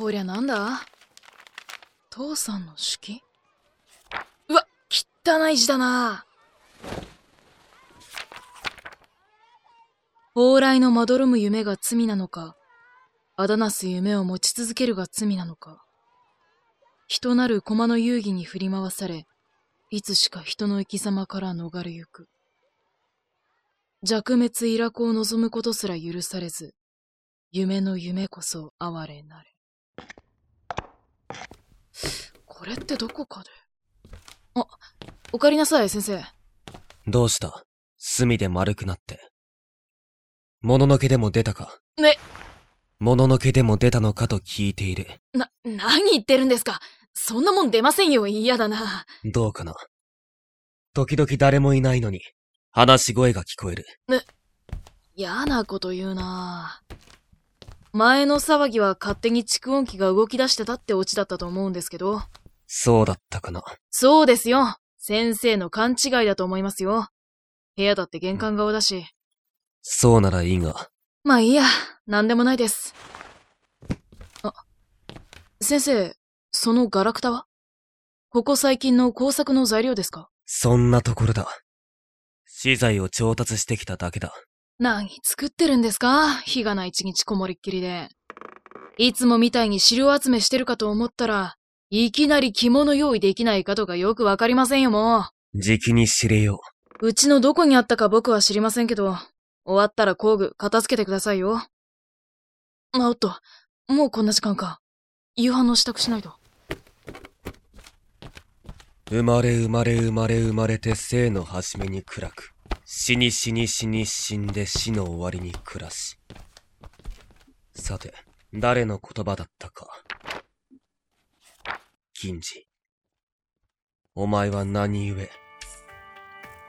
こりゃなんだ？父さんの手記？うわ、汚い字だな。往来のまどろむ夢が罪なのか、あだなす夢を持ち続けるが罪なのか。人なる駒の遊戯に振り回され、いつしか人の生き様から逃れゆく。弱滅イラコを望むことすら許されず、夢の夢こそ哀れなれ。これってどこかで？あ、おかえりなさい、先生。どうした？隅で丸くなって。もののけでも出たか？ね。もののけでも出たのかと聞いている。な、何言ってるんですか？そんなもん出ませんよ、嫌だな。どうかな？時々誰もいないのに、話し声が聞こえる。ね、嫌なこと言うな前の騒ぎは勝手に蓄音機が動き出してたってオチだったと思うんですけど。そうだったかな。そうですよ。先生の勘違いだと思いますよ。部屋だって玄関側だし。そうならいいが。まあいいや。なんでもないです。あ、先生、そのガラクタは？ここ最近の工作の材料ですか？そんなところだ。資材を調達してきただけだ。何作ってるんですか？日がな一日こもりっきりで。いつもみたいに資料集めしてるかと思ったら、いきなり着物用意できないかとかよくわかりませんよ、もう。じきに知れよう。うちのどこにあったか僕は知りませんけど、終わったら工具片付けてくださいよ。あおっと、もうこんな時間か。夕飯の支度しないと。生まれ生まれ生まれ生まれて生の初めに暗く。死に死に死に死んで死の終わりに暮らし。さて、誰の言葉だったか。銀次。お前は何故、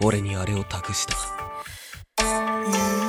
俺にあれを託した？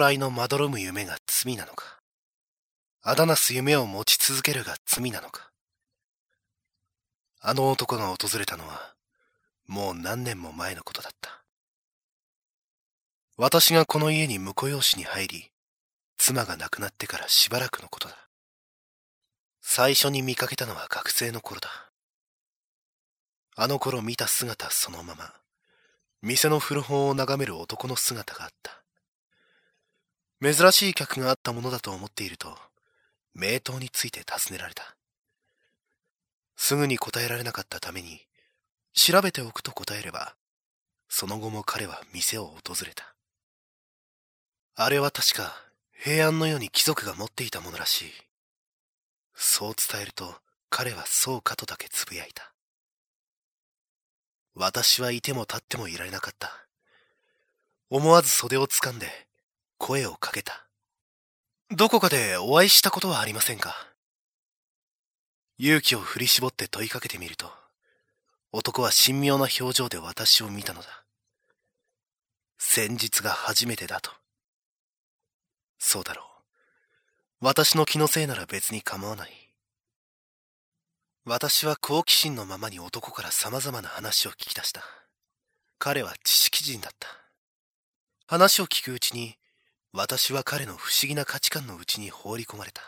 来のまどろむ夢が罪なのか？あだなす夢を持ち続けるが罪なのか？あの男が訪れたのは、もう何年も前のことだった。私がこの家に婿養子に入り、妻が亡くなってからしばらくのことだ。最初に見かけたのは学生の頃だ。あの頃見た姿そのまま、店の古本を眺める男の姿があった。珍しい客があったものだと思っていると、名刀について尋ねられた。すぐに答えられなかったために、調べておくと答えれば、その後も彼は店を訪れた。あれは確か平安のように貴族が持っていたものらしい。そう伝えると彼はそうかとだけつぶやいた。私はいても立ってもいられなかった。思わず袖を掴んで声をかけた。どこかでお会いしたことはありませんか？勇気を振り絞って問いかけてみると、男は神妙な表情で私を見たのだ。先日が初めてだと。そうだろう。私の気のせいなら別に構わない。私は好奇心のままに男から様々な話を聞き出した。彼は知識人だった。話を聞くうちに、私は彼の不思議な価値観のうちに放り込まれた。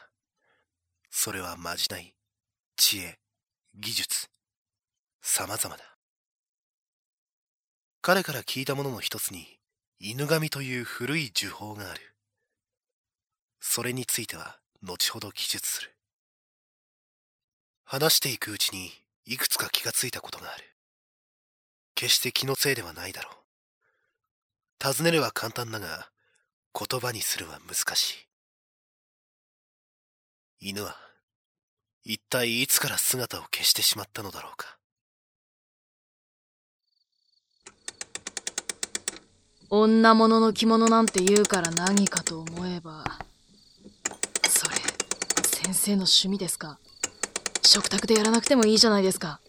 それはまじない、知恵、技術、様々だ。彼から聞いたものの一つに、犬神という古い呪法がある。それについては後ほど記述する。話していくうちにいくつか気がついたことがある。決して気のせいではないだろう。尋ねるは簡単だが、言葉にするは難しい。犬は、一体いつから姿を消してしまったのだろうか。女物の着物なんて言うから何かと思えば。先生の趣味ですか？食卓でやらなくてもいいじゃないですか。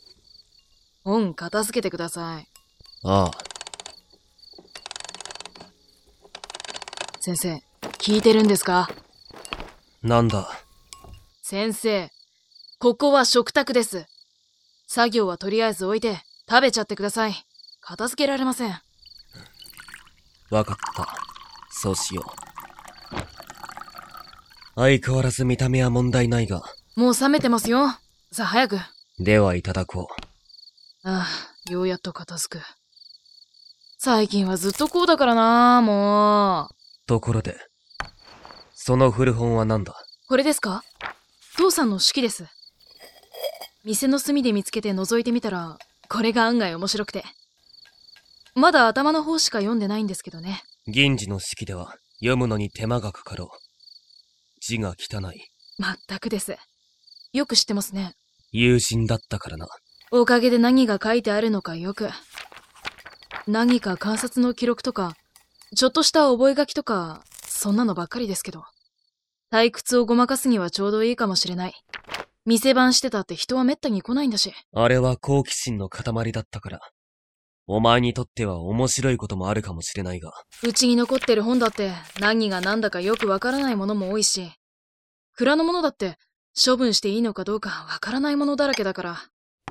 本片付けてください。ああ。先生、聞いてるんですか？なんだ？先生、ここは食卓です。作業はとりあえず置いて食べちゃってください。片付けられません。わかった。そうしよう。相変わらず見た目は問題ないが。もう冷めてますよ。さあ早く。ではいただこう。ああ、ようやっと片付く。最近はずっとこうだからなもう。ところで、その古本は何だ？これですか？父さんの式です。店の隅で見つけて覗いてみたら、これが案外面白くて。まだ頭の方しか読んでないんですけどね。銀次の式では読むのに手間がかかろう。字が汚い。まったくです。よく知ってますね。友人だったからな。おかげで何が書いてあるのかよく。何か観察の記録とか、ちょっとした覚書とか、そんなのばっかりですけど。退屈をごまかすにはちょうどいいかもしれない。店番してたって人は滅多に来ないんだし。あれは好奇心の塊だったから。お前にとっては面白いこともあるかもしれないが。うちに残ってる本だって何が何だかよくわからないものも多いし、蔵のものだって処分していいのかどうかわからないものだらけだから、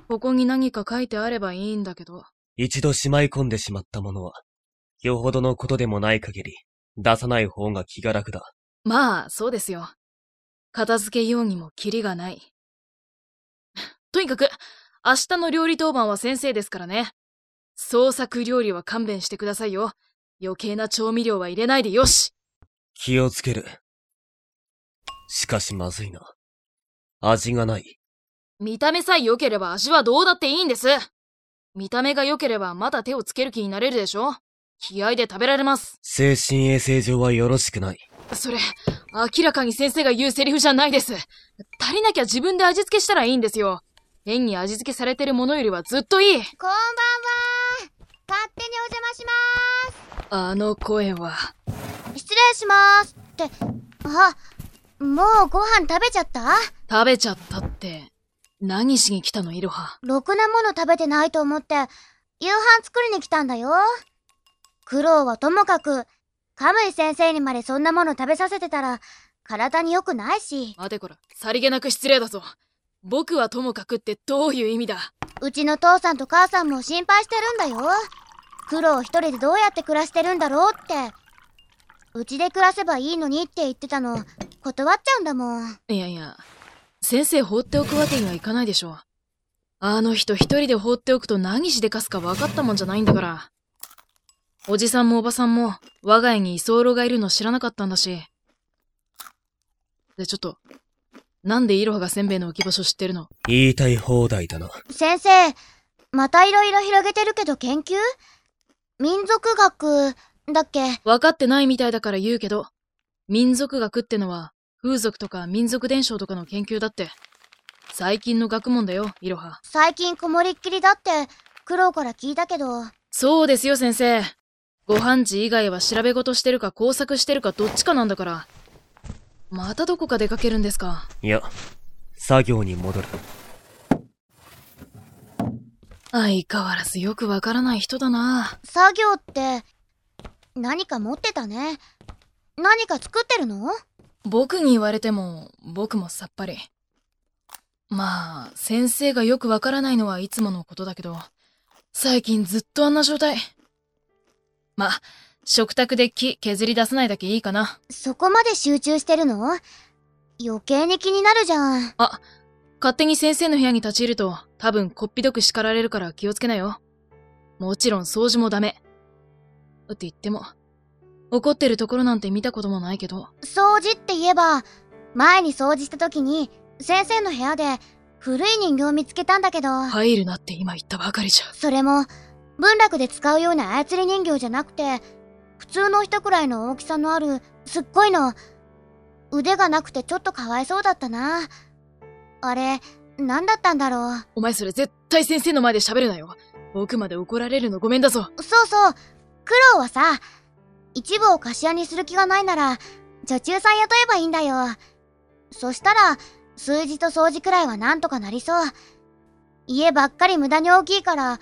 ここに何か書いてあればいいんだけど。一度しまい込んでしまったものは、よほどのことでもない限り、出さない方が気が楽だ。まあ、そうですよ。片付けようにもキリがない。とにかく、明日の料理当番は先生ですからね。創作料理は勘弁してくださいよ。余計な調味料は入れないでよし気をつける。しかしまずいな。味がない。見た目さえ良ければ味はどうだっていいんです。見た目が良ければまだ手をつける気になれるでしょ気合で食べられます。精神衛生上はよろしくない。それ、明らかに先生が言うセリフじゃないです。足りなきゃ自分で味付けしたらいいんですよ。変に味付けされてるものよりはずっといい。こんばんは。勝手にお邪魔します。あの声は。失礼しますって、あ、もうご飯食べちゃった？食べちゃったって、何しに来たの、いろは。ろくなもの食べてないと思って、夕飯作りに来たんだよ。苦労はともかく、カムイ先生にまでそんなもの食べさせてたら、体に良くないし。待てこら、さりげなく失礼だぞ。僕はともかくってどういう意味だ？うちの父さんと母さんも心配してるんだよ。苦労一人でどうやって暮らしてるんだろうって。うちで暮らせばいいのにって言ってたの、断っちゃうんだもん。いやいや、先生放っておくわけにはいかないでしょ。あの人一人で放っておくと何しでかすか分かったもんじゃないんだから。おじさんもおばさんも我が家に居候がいるの知らなかったんだし。で、ちょっと、なんでイロハがせんべいの置き場所知ってるの？言いたい放題だな。先生、またいろいろ広げてるけど研究？民族学、だっけ？分かってないみたいだから言うけど、民族学ってのは風俗とか民族伝承とかの研究だって。最近の学問だよ、イロハ。最近こもりっきりだって、苦労から聞いたけど。そうですよ、先生。ご飯地以外は調べ事してるか工作してるかどっちかなんだから。またどこか出かけるんですかいや、作業に戻る。相変わらずよくわからない人だな。作業って、何か持ってたね。何か作ってるの？僕に言われても、僕もさっぱり。まあ、先生がよくわからないのはいつものことだけど、最近ずっとあんな状態。まあ、食卓で木削り出さないだけいいかな。そこまで集中してるの？余計に気になるじゃん。あ、勝手に先生の部屋に立ち入ると多分こっぴどく叱られるから気をつけなよ。もちろん掃除もダメ。って言っても、怒ってるところなんて見たこともないけど。掃除って言えば、前に掃除した時に、先生の部屋で古い人形を見つけたんだけど、入るなって今言ったばかりじゃ。それも、文楽で使うような操り人形じゃなくて、普通の人くらいの大きさのある、すっごいの。腕がなくてちょっとかわいそうだったな。あれ、何だったんだろう。お前それ絶対先生の前で喋るなよ。僕まで怒られるのごめんだぞ。そうそう。苦労はさ、一部を貸家にする気がないなら、女中さん雇えばいいんだよ。そしたら、数字と掃除くらいはなんとかなりそう。家ばっかり無駄に大きいから、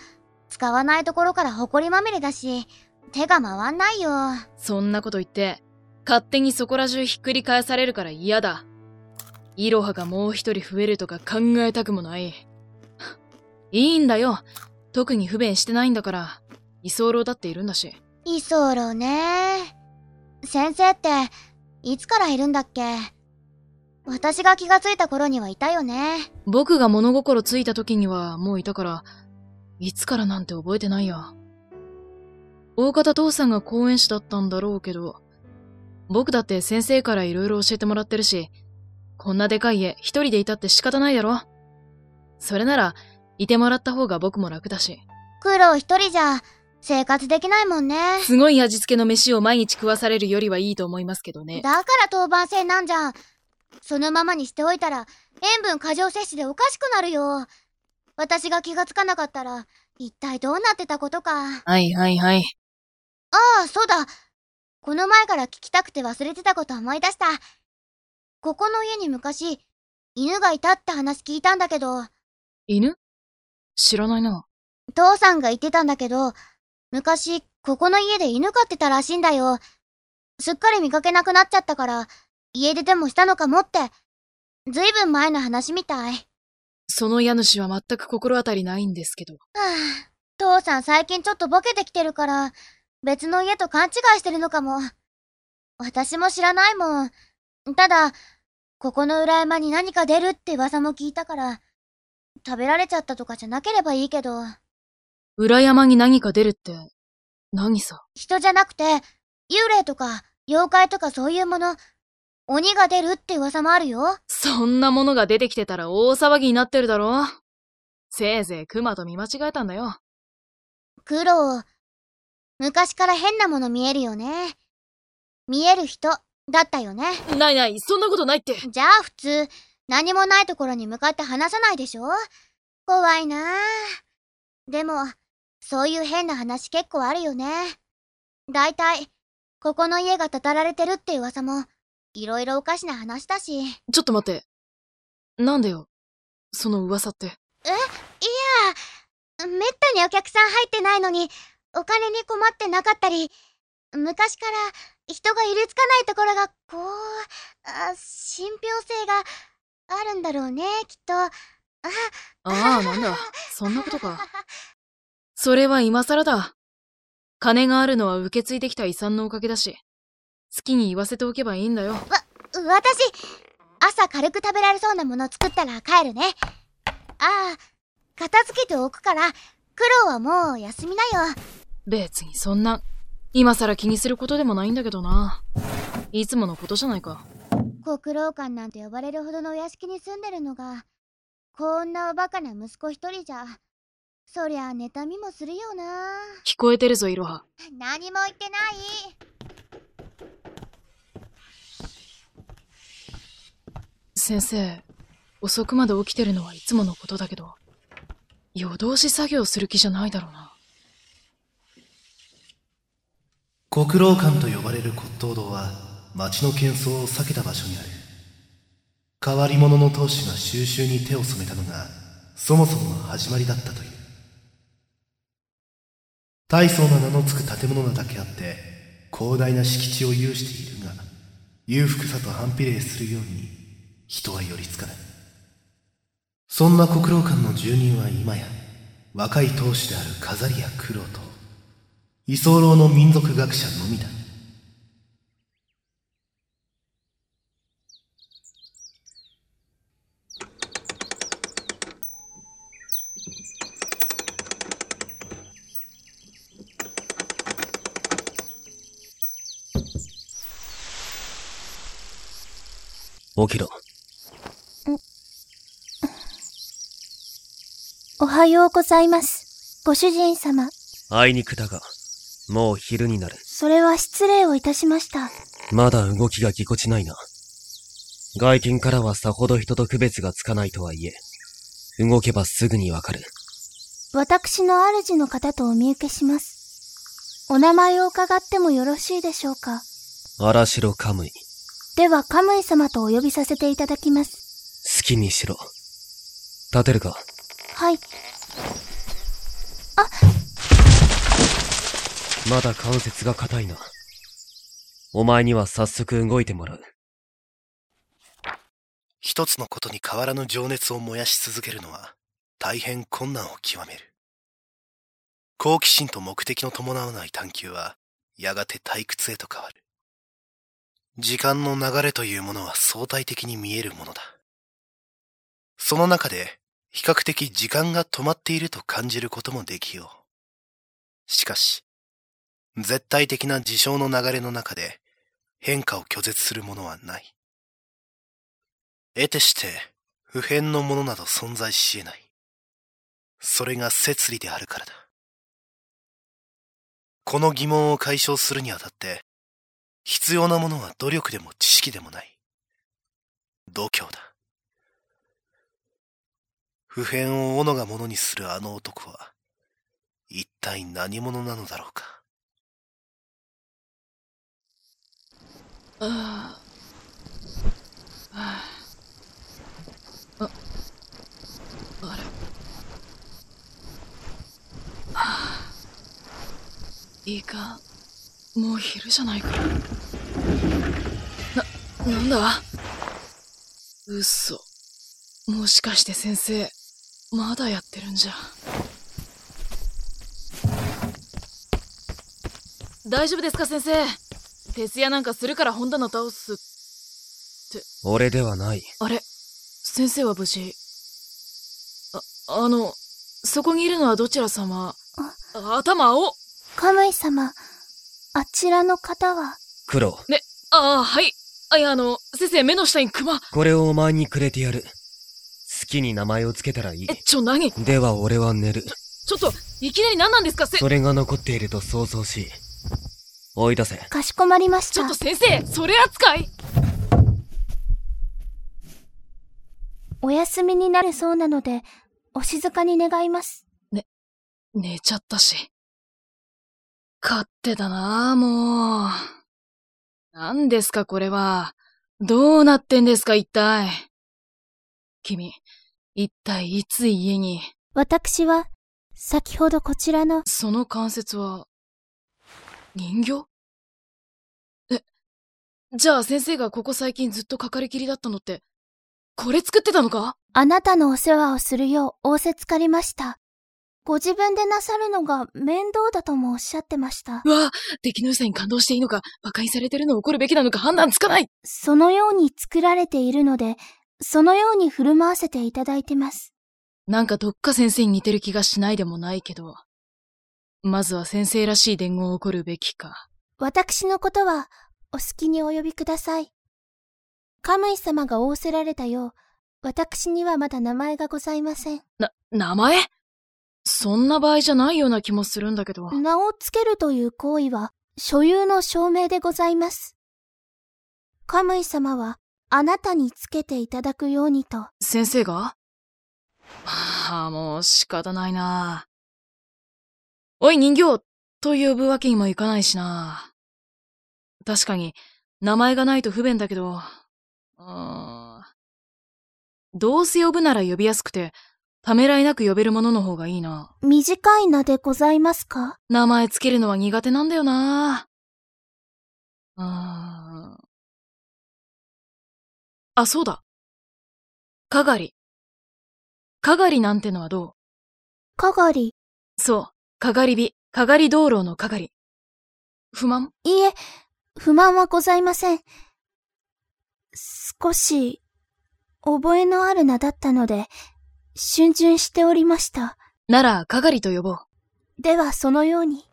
使わないところから埃まみれだし、手が回んないよ。そんなこと言って、勝手にそこら中ひっくり返されるから嫌だ。イロハがもう一人増えるとか考えたくもない。いいんだよ。特に不便してないんだから。居候だっているんだし。居候ね。先生って、いつからいるんだっけ？私が気がついた頃にはいたよね。僕が物心ついた時にはもういたから、いつからなんて覚えてないや。大方父さんが講演師だったんだろうけど、僕だって先生から色々教えてもらってるし、こんなでかい家一人でいたって仕方ないだろ。それなら、いてもらった方が僕も楽だし。苦労一人じゃ、生活できないもんね。すごい味付けの飯を毎日食わされるよりはいいと思いますけどね。だから当番制なんじゃん。そのままにしておいたら、塩分過剰摂取でおかしくなるよ。私が気がつかなかったら、一体どうなってたことか。はいはいはい。ああ、そうだ。この前から聞きたくて忘れてたこと思い出した。ここの家に昔、犬がいたって話聞いたんだけど、犬？知らないな。父さんが言ってたんだけど、昔、ここの家で犬飼ってたらしいんだよ。すっかり見かけなくなっちゃったから、家出でもしたのかもって。ずいぶん前の話みたい。その家主は全く心当たりないんですけど。はあ、父さん最近ちょっとボケてきてるから、別の家と勘違いしてるのかも。私も知らないもん。ただ、ここの裏山に何か出るって噂も聞いたから、食べられちゃったとかじゃなければいいけど、裏山に何か出るって、何さ？人じゃなくて、幽霊とか妖怪とかそういうもの、鬼が出るって噂もあるよ。そんなものが出てきてたら大騒ぎになってるだろせいぜい熊と見間違えたんだよ。苦労。昔から変なもの見えるよね。見える人、だったよね。ないない、そんなことないって。じゃあ普通、何もないところに向かって話さないでしょ怖いなあでも、そういう変な話結構あるよね。だいたい、ここの家がたたられてるって噂も、いろいろおかしな話だし。いちょっと待って。なんでよ、その噂って。や、めったにお客さん入ってないのに、お金に困ってなかったり、昔から人が入れつかないところが、こう、あ信憑性があるんだろうね、きっと。あああ、なんだ。そんなことか。それは今更だ。金があるのは受け継いできた遺産のおかげだし。好きに言わせておけばいいんだよ。わ、私、朝軽く食べられそうなもの作ったら帰るね。ああ、片付けておくから、苦労はもう休みなよ。別にそんな、今更気にすることでもないんだけどな。いつものことじゃないか。国老館なんて呼ばれるほどのお屋敷に住んでるのが、こんなおバカな息子一人じゃ、そりゃ妬みもするよな。聞こえてるぞ、いろは。何も言ってない。先生、遅くまで起きてるのはいつものことだけど、夜通し作業する気じゃないだろうな。国老館と呼ばれる骨董堂は町の喧騒を避けた場所にある変わり者の当主が収集に手を染めたのがそもそもの始まりだったという大層な名の付く建物なだけあって広大な敷地を有しているが裕福さと反比例するように人は寄りつかないそんな国老館の住人は今や若い当主である飾りや苦労と居候の民族学者のみだ起きろ。おはようございます。ご主人様。あいにくだが、もう昼になる。それは失礼をいたしました。まだ動きがぎこちないな。外見からはさほど人と区別がつかないとはいえ、動けばすぐにわかる。私の主の方とお見受けします。お名前を伺ってもよろしいでしょうか荒城カムイ。では、カムイ様とお呼びさせていただきます。好きにしろ。立てるかはい。まだ関節が硬いな。お前には早速動いてもらう。一つのことに変わらぬ情熱を燃やし続けるのは大変困難を極める好奇心と目的の伴わない探求はやがて退屈へと変わる時間の流れというものは相対的に見えるものだその中で比較的時間が止まっていると感じることもできようしかし絶対的な事象の流れの中で変化を拒絶するものはない得てして普遍のものなど存在し得ない。それが摂理であるからだ。この疑問を解消するにあたって、必要なものは努力でも知識でもない。度胸だ。普遍を斧がものにするあの男は、一体何者なのだろうか。ああ。ああ。あ、れ。はあ。いいか、もう昼じゃないか。な、なんだ嘘。もしかして先生、まだやってるんじゃ。大丈夫ですか先生？徹夜なんかするから本棚倒す。俺ではない。あれ？先生は無事？あ、あの、そこにいるのはどちら様？あ頭青カムイ様。あちらの方は、黒。ね、ああ、はい。あ、いや、あの、先生、目の下にクマ。これをお前にくれてやる。好きに名前をつけたらいいえ、。ちょ、何？では俺は寝る。ちょっと、いきなり何なんですか？せ、それが残っていると想像し、追い出せ。かしこまりましたちょっと。先生、それ扱いお休みになるそうなので、お静かに願います。寝ちゃったし。勝手だなあもう。何ですか、これは。どうなってんですか、一体。君、一体いつ家に？私は、先ほどこちらの、その関節は、人形？え、じゃあ先生がここ最近ずっとかかりきりだったのって、これ作ってたのか？あなたのお世話をするよう仰せつかりました。ご自分でなさるのが面倒だともおっしゃってました。うわ出来の良さに感動していいのか、馬鹿にされてるのを怒るべきなのか判断つかないそのように作られているので、そのように振る舞わせていただいてます。なんかどっか先生に似てる気がしないでもないけど、まずは先生らしい伝言を起こるべきか。私のことは、お好きにお呼びください。カムイ様が仰せられたよう、私にはまだ名前がございません。な、名前？そんな場合じゃないような気もするんだけど。名をつけるという行為は、所有の証明でございます。カムイ様は、あなたにつけていただくようにと、先生が？はあ、もう仕方ないな。おい人形と呼ぶわけにもいかないしな。確かに、名前がないと不便だけど、うーんどうせ呼ぶなら呼びやすくて、ためらいなく呼べるものの方がいいな。短い名でございますか？名前つけるのは苦手なんだよな。うーん。あ、そうだ。かがり。かがりなんてのはどかがり。うそう。かがり火。かがり道路のかがり。不満？いいえ、不満はございません。少し、覚えのある名だったので、逡巡しておりました。なら、かがりと呼ぼう。では、そのように。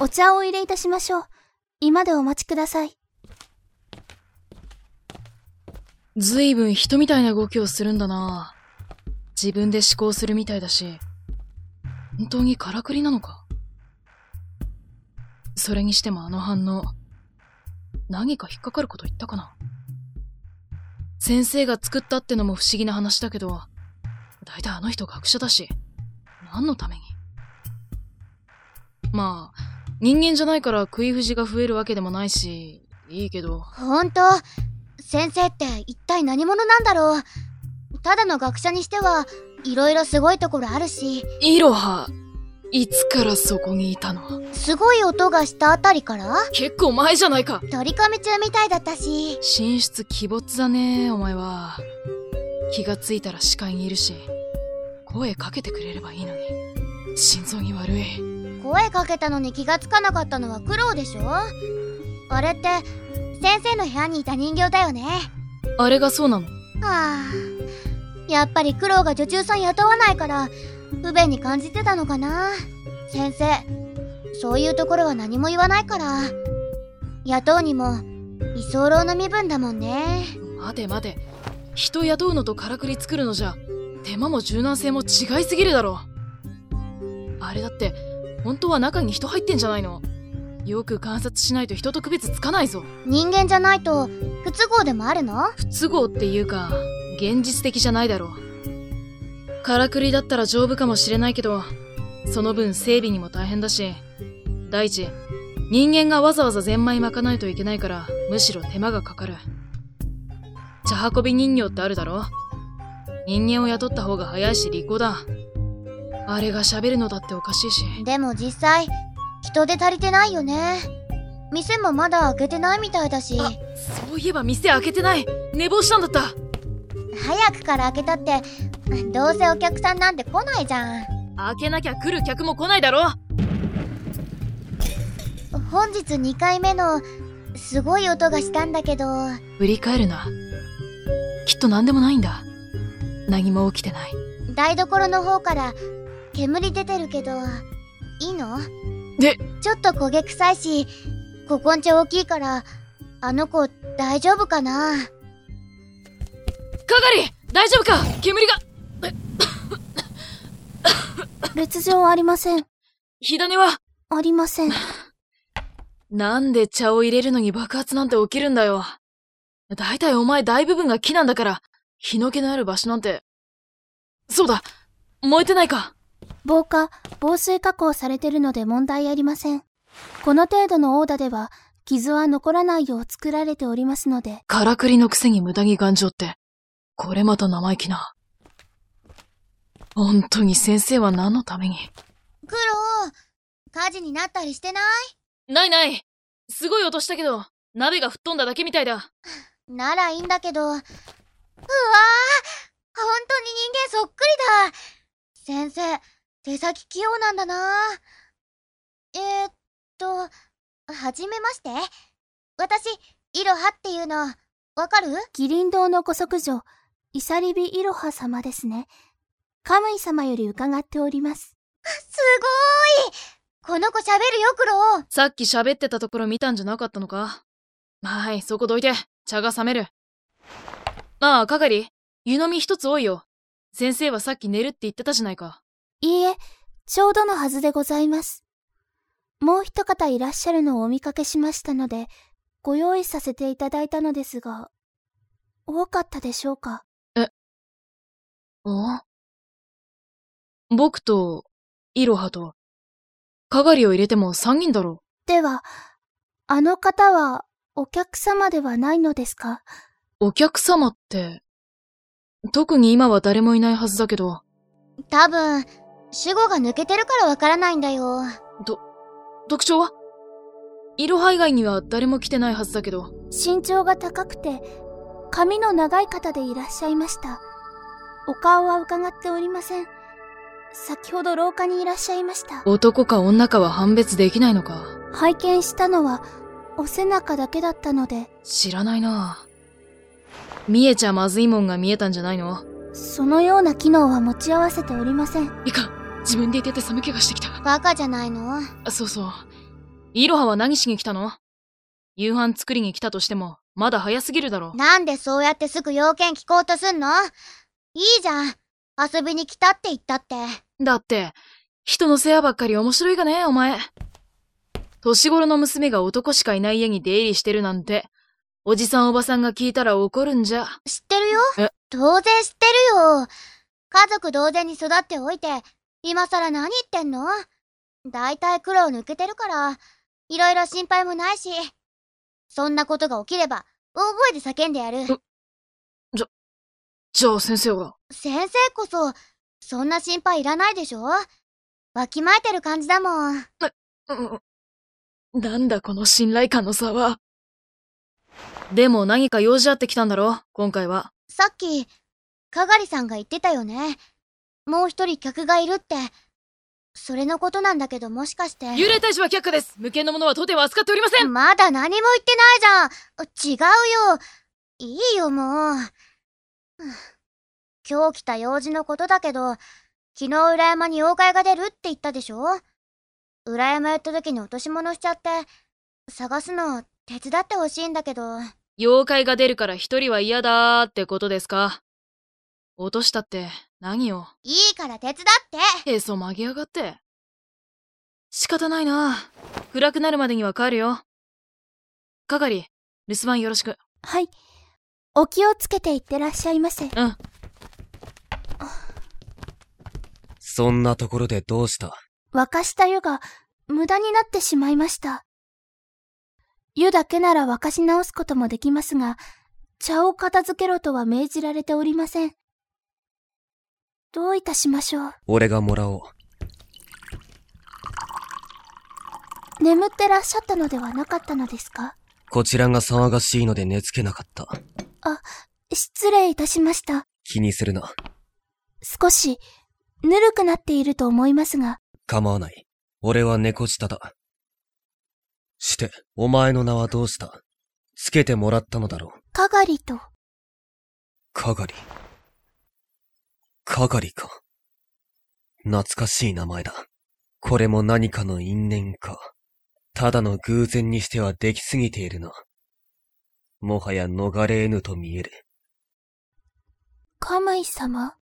お茶をお入れいたしましょう。今でお待ちください。ずいぶん人みたいな動きをするんだな。自分で思考するみたいだし。本当にからくりなのかそれにしてもあの反応。何か引っかかること言ったかな先生が作ったってのも不思議な話だけど、だいたいあの人学者だし、何のためにまあ、人間じゃないから食い不が増えるわけでもないし、いいけど、ほんと先生って一体何者なんだろう。ただの学者にしては、いろいろすごいところあるし、イロハ、いつからそこにいたの？すごい音がしたあたりから？結構前じゃないか。取り込み中みたいだったし、寝室鬼没だねお前は。気がついたら視界にいるし、声かけてくれればいいのに。心臓に悪い。声かけたのに気がつかなかったのは苦労でしょ？あれって、先生の部屋にいた人形だよね。あれがそうなの？はあ、やっぱり苦労が女中さん雇わないから、不便に感じてたのかな。先生、そういうところは何も言わないから。雇うにも、居候の身分だもんね。待て待て。人雇うのとからくり作るのじゃ、手間も柔軟性も違いすぎるだろ。あれだって、本当は中に人入ってんじゃないの？よく観察しないと人と区別つかないぞ。人間じゃないと、不都合でもあるの？不都合っていうか、現実的じゃないだろう。からくりだったら丈夫かもしれないけど、その分整備にも大変だし、第一、人間がわざわざゼンマイ巻かないといけないから、むしろ手間がかかる。茶運び人形ってあるだろ？人間を雇った方が早いし利口だ。あれが喋るのだっておかしいし。でも実際、人手足りてないよね。店もまだ開けてないみたいだし、あそういえば店開けてない寝坊したんだった早くから開けたって、どうせお客さんなんて来ないじゃん。開けなきゃ来る客も来ないだろ本日2回目の、すごい音がしたんだけど、振り返るな。きっと何でもないんだ。何も起きてない。台所の方から煙出てるけど、いいの？で、ちょっと焦げ臭いし、ここんち大きいから、あの子大丈夫かな？かがり大丈夫か？煙が別状ありません。火種は？ありません。なんで茶を入れるのに爆発なんて起きるんだよ。だいたいお前大部分が木なんだから、火の気のある場所なんて。そうだ燃えてないか防火、防水加工されてるので問題ありません。この程度のオーダでは、傷は残らないよう作られておりますので、からくりのくせに無駄に頑丈って、これまた生意気な。本当に先生は何のために？苦労火事になったりしてない？ないないすごい音したけど、鍋が吹っ飛んだだけみたいだ。ならいいんだけど。うわー本当に人間そっくりだ先生、手先器用なんだなえー、っと、はじめまして。私、イロハっていうの、わかる？義林堂のご息女、イサリビイロハ様ですね。カムイ様より伺っております。すごーいこの子喋るよ、クロウさっき喋ってたところ見たんじゃなかったのか？はい、そこどいて。茶が冷める。ああ、係。湯飲み一つ多いよ。先生はさっき寝るって言ってたじゃないか。いいえ、ちょうどのはずでございます。もう一方いらっしゃるのをお見かけしましたので、ご用意させていただいたのですが、多かったでしょうか？お僕と、イロハと、係を入れても三人だろでは、あの方はお客様ではないのですか？う。お客様って、特に今は誰もいないはずだけど、多分、主語が抜けてるからわからないんだよ。特徴は？イロハ以外には誰も来てないはずだけど、身長が高くて、髪の長い方でいらっしゃいました。お顔は伺っておりません。先ほど廊下にいらっしゃいました。男か女かは判別できないのか。拝見したのは、お背中だけだったので、知らないな見えちゃまずいもんが見えたんじゃないの？そのような機能は持ち合わせておりません。いかん自分で言ってて寒気がしてきた。バカじゃないの？あそうそう。イロハは何しに来たの？夕飯作りに来たとしても、まだ早すぎるだろ。なんでそうやってすぐ要件聞こうとすんの？いいじゃん。遊びに来たって言ったって。だって、人の世話ばっかり面白いかね、お前。年頃の娘が男しかいない家に出入りしてるなんて、おじさんおばさんが聞いたら怒るんじゃ。知ってるよえ？当然知ってるよ。家族同然に育っておいて、今更何言ってんの？だいたい苦労抜けてるから、いろいろ心配もないし。そんなことが起きれば、大声で叫んでやる。じゃあ先生は。先生こそ、そんな心配いらないでしょ？わきまえてる感じだもん。うん。なんだこの信頼感の差は。でも何か用事あってきたんだろ今回は。さっき、かがりさんが言ってたよね。もう一人客がいるって。それのことなんだけどもしかして。幽霊退治は却下です無形のものは当店は扱っておりませんまだ何も言ってないじゃん。違うよ。いいよ、もう。今日来た用事のことだけど、昨日裏山に妖怪が出るって言ったでしょ？裏山やった時に落とし物しちゃって、探すの手伝ってほしいんだけど。妖怪が出るから一人は嫌だーってことですか？落としたって何を？いいから手伝ってへそ曲げやがって。仕方ないな暗くなるまでには帰るよ。係、留守番よろしく。はい。お気をつけていってらっしゃいませ。うん。そんなところでどうした？沸かした湯が無駄になってしまいました。湯だけなら沸かし直すこともできますが、茶を片付けろとは命じられておりません。どういたしましょう。俺がもらおう。眠ってらっしゃったのではなかったのですか？こちらが騒がしいので寝つけなかった。失礼いたしました。気にするな。少し、ぬるくなっていると思いますが、構わない。俺は猫舌だ。して、お前の名はどうした？つけてもらったのだろう。かがりと、かがり。かがりか。懐かしい名前だ。これも何かの因縁か。ただの偶然にしてはできすぎているな。もはや逃れ得ぬと見える。カムイ様？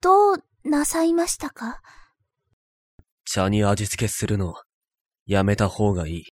どうなさいましたか？茶に味付けするのは、やめた方がいい。